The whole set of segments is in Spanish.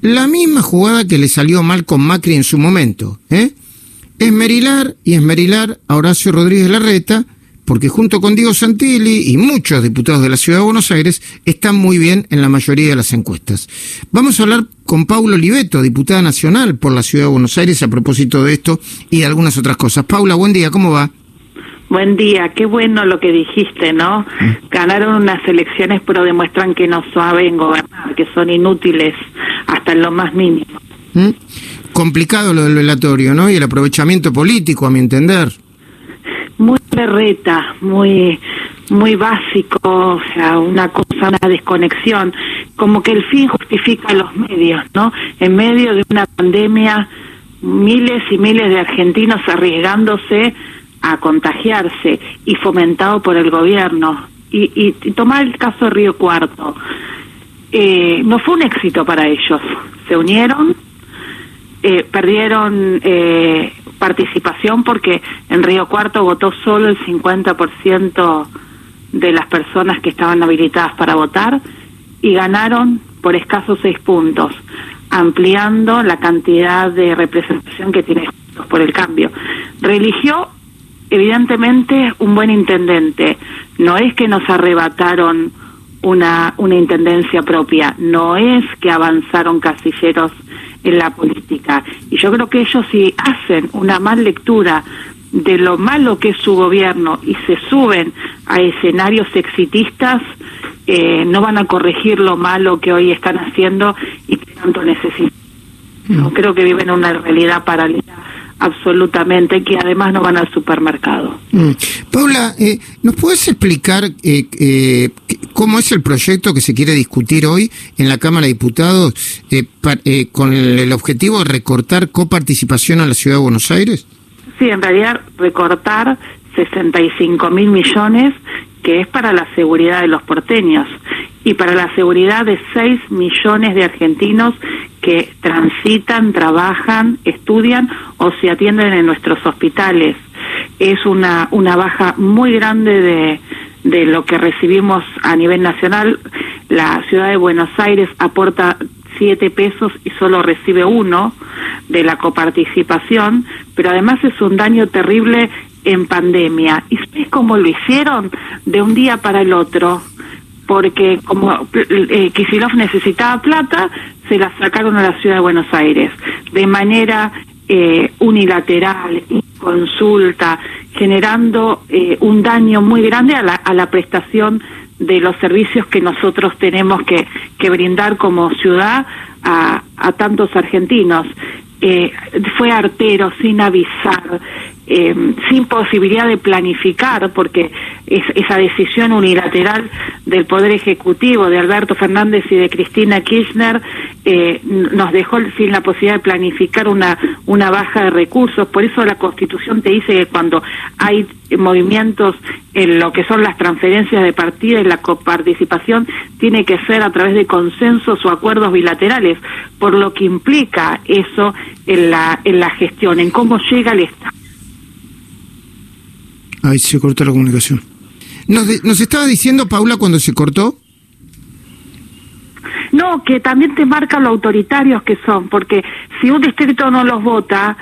la misma jugada que le salió mal con Macri en su momento. ¿eh? Esmerilar y esmerilar a Horacio Rodríguez Larreta, porque junto con Diego Santilli y muchos diputados de la Ciudad de Buenos Aires están muy bien en la mayoría de las encuestas. Vamos a hablar con Paula Oliveto, diputada nacional por la Ciudad de Buenos Aires, a propósito de esto y de algunas otras cosas. Paula, buen día, ¿cómo va? Buen día, qué bueno lo que dijiste, ¿no? Ganaron unas elecciones pero demuestran que no saben gobernar, que son inútiles hasta en lo más mínimo. ¿Mm? Complicado lo del velatorio, ¿no? Y el aprovechamiento político, a mi entender. Muy berreta, muy muy básico, o sea, una cosa, una desconexión, como que el fin justifica los medios, ¿no? En medio de una pandemia, miles y miles de argentinos arriesgándose a contagiarse y fomentado por el gobierno. Y, y, tomar el caso de Río Cuarto, eh, no fue un éxito para ellos. Se unieron, eh, perdieron eh, participación porque en Río Cuarto votó solo el 50% de las personas que estaban habilitadas para votar y ganaron por escasos seis puntos, ampliando la cantidad de representación que tiene por el cambio. Religió evidentemente un buen intendente. No es que nos arrebataron una, una intendencia propia, no es que avanzaron casilleros en la política. Y yo creo que ellos si hacen una mal lectura de lo malo que es su gobierno y se suben a escenarios exitistas, eh, no van a corregir lo malo que hoy están haciendo y que tanto necesitan. No mm. creo que viven una realidad paralela absolutamente, que además no van al supermercado. Mm. Paula, eh, ¿nos puedes explicar eh, eh, cómo es el proyecto que se quiere discutir hoy en la Cámara de Diputados con el, objetivo de recortar coparticipación a la Ciudad de Buenos Aires? Sí, en realidad recortar 65 mil millones que es para la seguridad de los porteños y para la seguridad de 6 millones de argentinos que transitan, trabajan, estudian o se atienden en nuestros hospitales. Es una, una baja muy grande de, de lo que recibimos a nivel nacional. La ciudad de Buenos Aires aporta siete pesos y solo recibe uno de la coparticipación, pero además es un daño terrible en pandemia. ¿Y sabes cómo lo hicieron? De un día para el otro. Porque como eh, necesitaba plata, se la sacaron a la ciudad de Buenos Aires. De manera eh, unilateral, consulta, generando eh, un daño muy grande a la, a la prestación de los servicios que nosotros tenemos que, que brindar como ciudad a, a tantos argentinos. Eh, fue artero, sin avisar, eh, sin posibilidad de planificar, porque es, esa decisión unilateral del Poder Ejecutivo, de Alberto Fernández y de Cristina Kirchner, eh, nos dejó sin la posibilidad de planificar una, una baja de recursos. Por eso la Constitución te dice que cuando hay movimientos en lo que son las transferencias de partida y la coparticipación, tiene que ser a través de consensos o acuerdos bilaterales, por lo que implica eso en la, en la gestión, en cómo llega el Estado Ahí se cortó la comunicación. ¿Nos, ¿Nos estaba diciendo, Paula, cuando se cortó? Que también te marca lo autoritarios que son, porque si un distrito no los vota,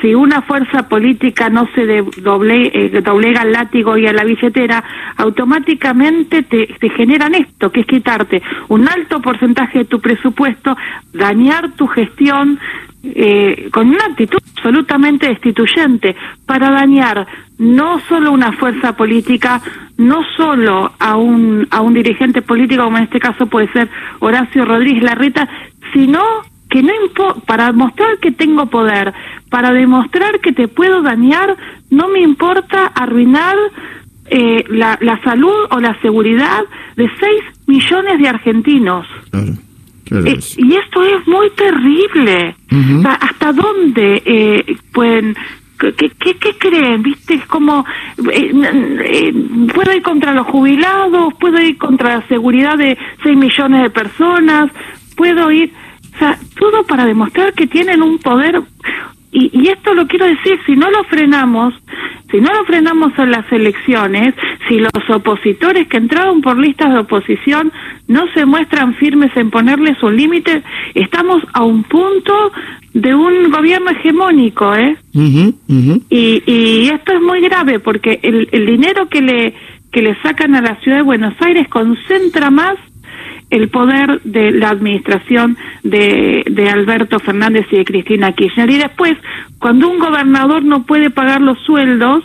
si una fuerza política no se eh, doblega al látigo y a la billetera, automáticamente te, te, generan esto, que es quitarte un alto porcentaje de tu presupuesto, dañar tu gestión, eh, con una actitud absolutamente destituyente para dañar no solo una fuerza política, no solo a un, a un dirigente político, como en este caso puede ser Horacio Rodríguez Larreta, sino que no para demostrar que tengo poder, para demostrar que te puedo dañar, no me importa arruinar eh, la, la salud o la seguridad de 6 millones de argentinos. Eh, y esto es muy terrible. ¿Hasta dónde eh, pueden ¿Qué, qué, creen? ¿Viste? Es como, eh, puedo ir contra los jubilados, puedo ir contra la seguridad de 6 millones de personas, puedo ir, o sea, todo para demostrar que tienen un poder. Y, y esto lo quiero decir, si no lo frenamos, si no lo frenamos en las elecciones, si los opositores que entraron por listas de oposición no se muestran firmes en ponerles un límite, estamos a un punto de un gobierno hegemónico, ¿eh? Y, y esto es muy grave porque el, el dinero que le que le sacan a la ciudad de Buenos Aires concentra más el poder de la administración de, de Alberto Fernández y de Cristina Kirchner. Y después, cuando un gobernador no puede pagar los sueldos,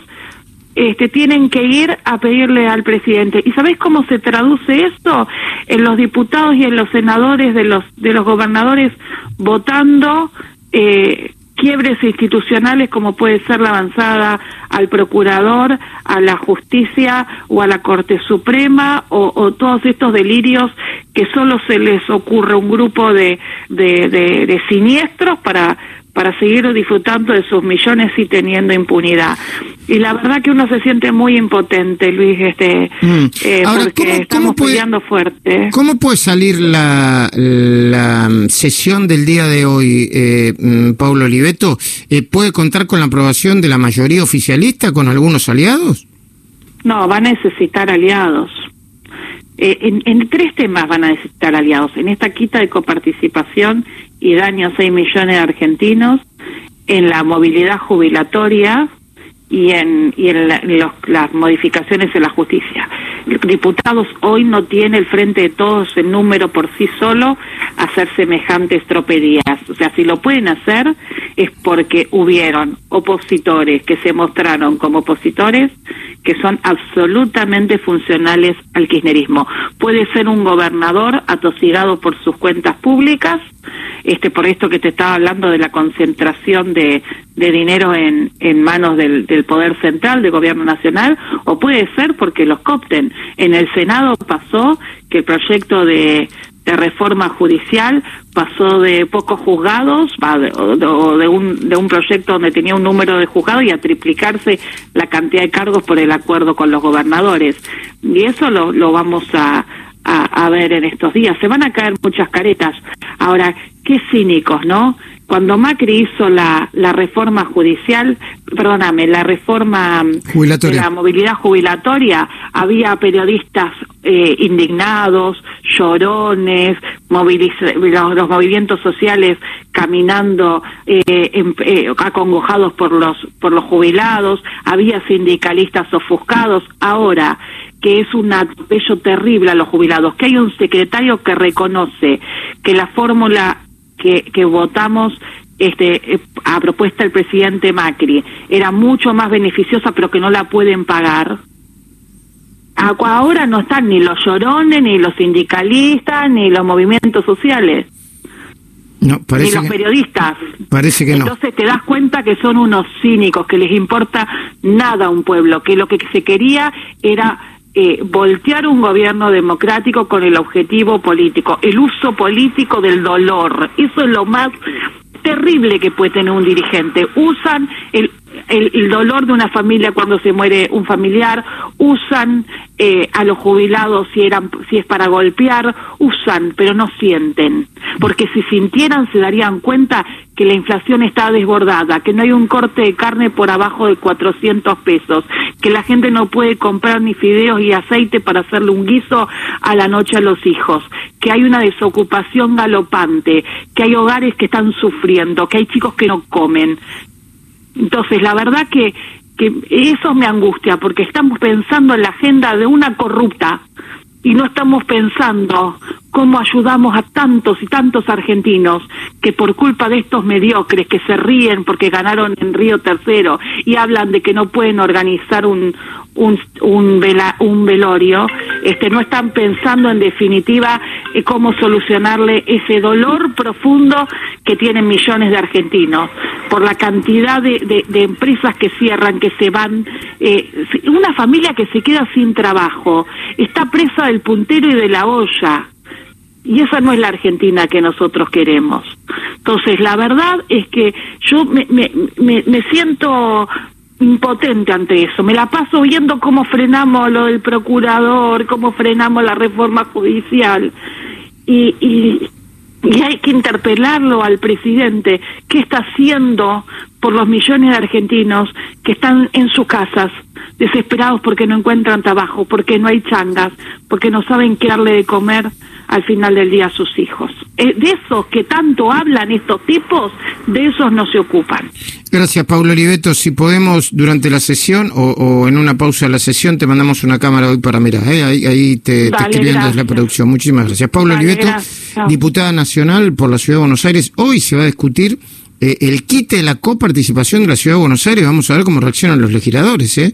este, tienen que ir a pedirle al presidente. ¿Y sabéis cómo se traduce esto? En los diputados y en los senadores de los, de los gobernadores votando eh, quiebres institucionales como puede ser la avanzada al procurador, a la justicia o a la Corte Suprema o, todos estos delirios que solo se les ocurre un grupo de, de, de siniestros para para seguir disfrutando de sus millones y teniendo impunidad. Y la verdad que uno se siente muy impotente, Luis, este, mm. eh, porque estamos peleando fuerte. ¿Cómo puede salir la, la sesión del día de hoy, eh, mm, Paulo Oliveto? Eh, ¿Puede contar con la aprobación de la mayoría oficialista, con algunos aliados? No, va a necesitar aliados. Eh, en, en, tres temas van a necesitar aliados. En esta quita de coparticipación y daño a 6 millones de argentinos, en la movilidad jubilatoria y en, y en, las modificaciones en la justicia. Diputados hoy no tiene el frente de todos el número por sí solo hacer semejantes tropedías. O sea, si lo pueden hacer es porque hubieron opositores que se mostraron como opositores que son absolutamente funcionales al kirchnerismo. Puede ser un gobernador atosigado por sus cuentas públicas, este por esto que te estaba hablando de la concentración de, de dinero en, en manos del, del poder central, del gobierno nacional, o puede ser porque los copten. En el Senado pasó que el proyecto de, de reforma judicial pasó de pocos juzgados o de, un, de un proyecto donde tenía un número de juzgados y a triplicarse la cantidad de cargos por el acuerdo con los gobernadores. Y eso lo, lo vamos a, a, a ver en estos días. Se van a caer muchas caretas. Ahora, qué cínicos, ¿no? Cuando Macri hizo la, la reforma judicial, perdóname, la reforma de la movilidad jubilatoria, había periodistas eh, indignados, llorones, los, movimientos sociales caminando eh, eh, acongojados por los por los jubilados, había sindicalistas ofuscados. Ahora que es un atropello terrible a los jubilados, que hay un secretario que reconoce que la fórmula que, que votamos este, eh, a propuesta del presidente Macri era mucho más beneficiosa, pero que no la pueden pagar. Ahora no están ni los llorones, ni los sindicalistas, ni los movimientos sociales. No, parece ni los periodistas. Parece que no. Entonces te das cuenta que son unos cínicos, que les importa nada a un pueblo, que lo que se quería era eh, voltear un gobierno democrático con el objetivo político, el uso político del dolor. Eso es lo más terrible que puede tener un dirigente. Usan el, el, dolor de una familia cuando se muere un familiar, usan eh, a los jubilados si, eran, si es para golpear, usan, pero no sienten. Porque si sintieran se darían cuenta que la inflación está desbordada, que no hay un corte de carne por abajo de 400 pesos, que la gente no puede comprar ni fideos y aceite para hacerle un guiso a la noche a los hijos, que hay una desocupación galopante, que hay hogares que están sufriendo, que hay chicos que no comen. Entonces, la verdad que, que eso me angustia, porque estamos pensando en la agenda de una corrupta y no estamos pensando cómo ayudamos a tantos y tantos argentinos que por culpa de estos mediocres que se ríen porque ganaron en Río Tercero y hablan de que no pueden organizar un un un, un velorio, este no están pensando en definitiva eh, cómo solucionarle ese dolor profundo que tienen millones de argentinos por la cantidad de, de, empresas que cierran, que se van, eh, una familia que se queda sin trabajo, está presa del puntero y de la olla y esa no es la Argentina que nosotros queremos. Entonces, la verdad es que yo me, me, me, siento impotente ante eso. Me la paso viendo cómo frenamos lo del procurador, cómo frenamos la reforma judicial. Y, y, hay que interpelarlo al presidente, qué está haciendo por los millones de argentinos que están en sus casas, desesperados porque no encuentran trabajo, porque no hay changas, porque no saben qué darle de comer al final del día a sus hijos. Eh, de esos que tanto hablan estos tipos, de esos no se ocupan. Gracias, Pablo Oliveto. Si podemos, durante la sesión o, en una pausa de la sesión, te mandamos una cámara hoy para mirar. ¿eh? Ahí, te, escribiendo desde la producción. Muchísimas gracias. Pablo Oliveto, diputada nacional por la Ciudad de Buenos Aires. Hoy se va a discutir eh, el quite de la coparticipación de la Ciudad de Buenos Aires. Vamos a ver cómo reaccionan los legisladores. ¿eh?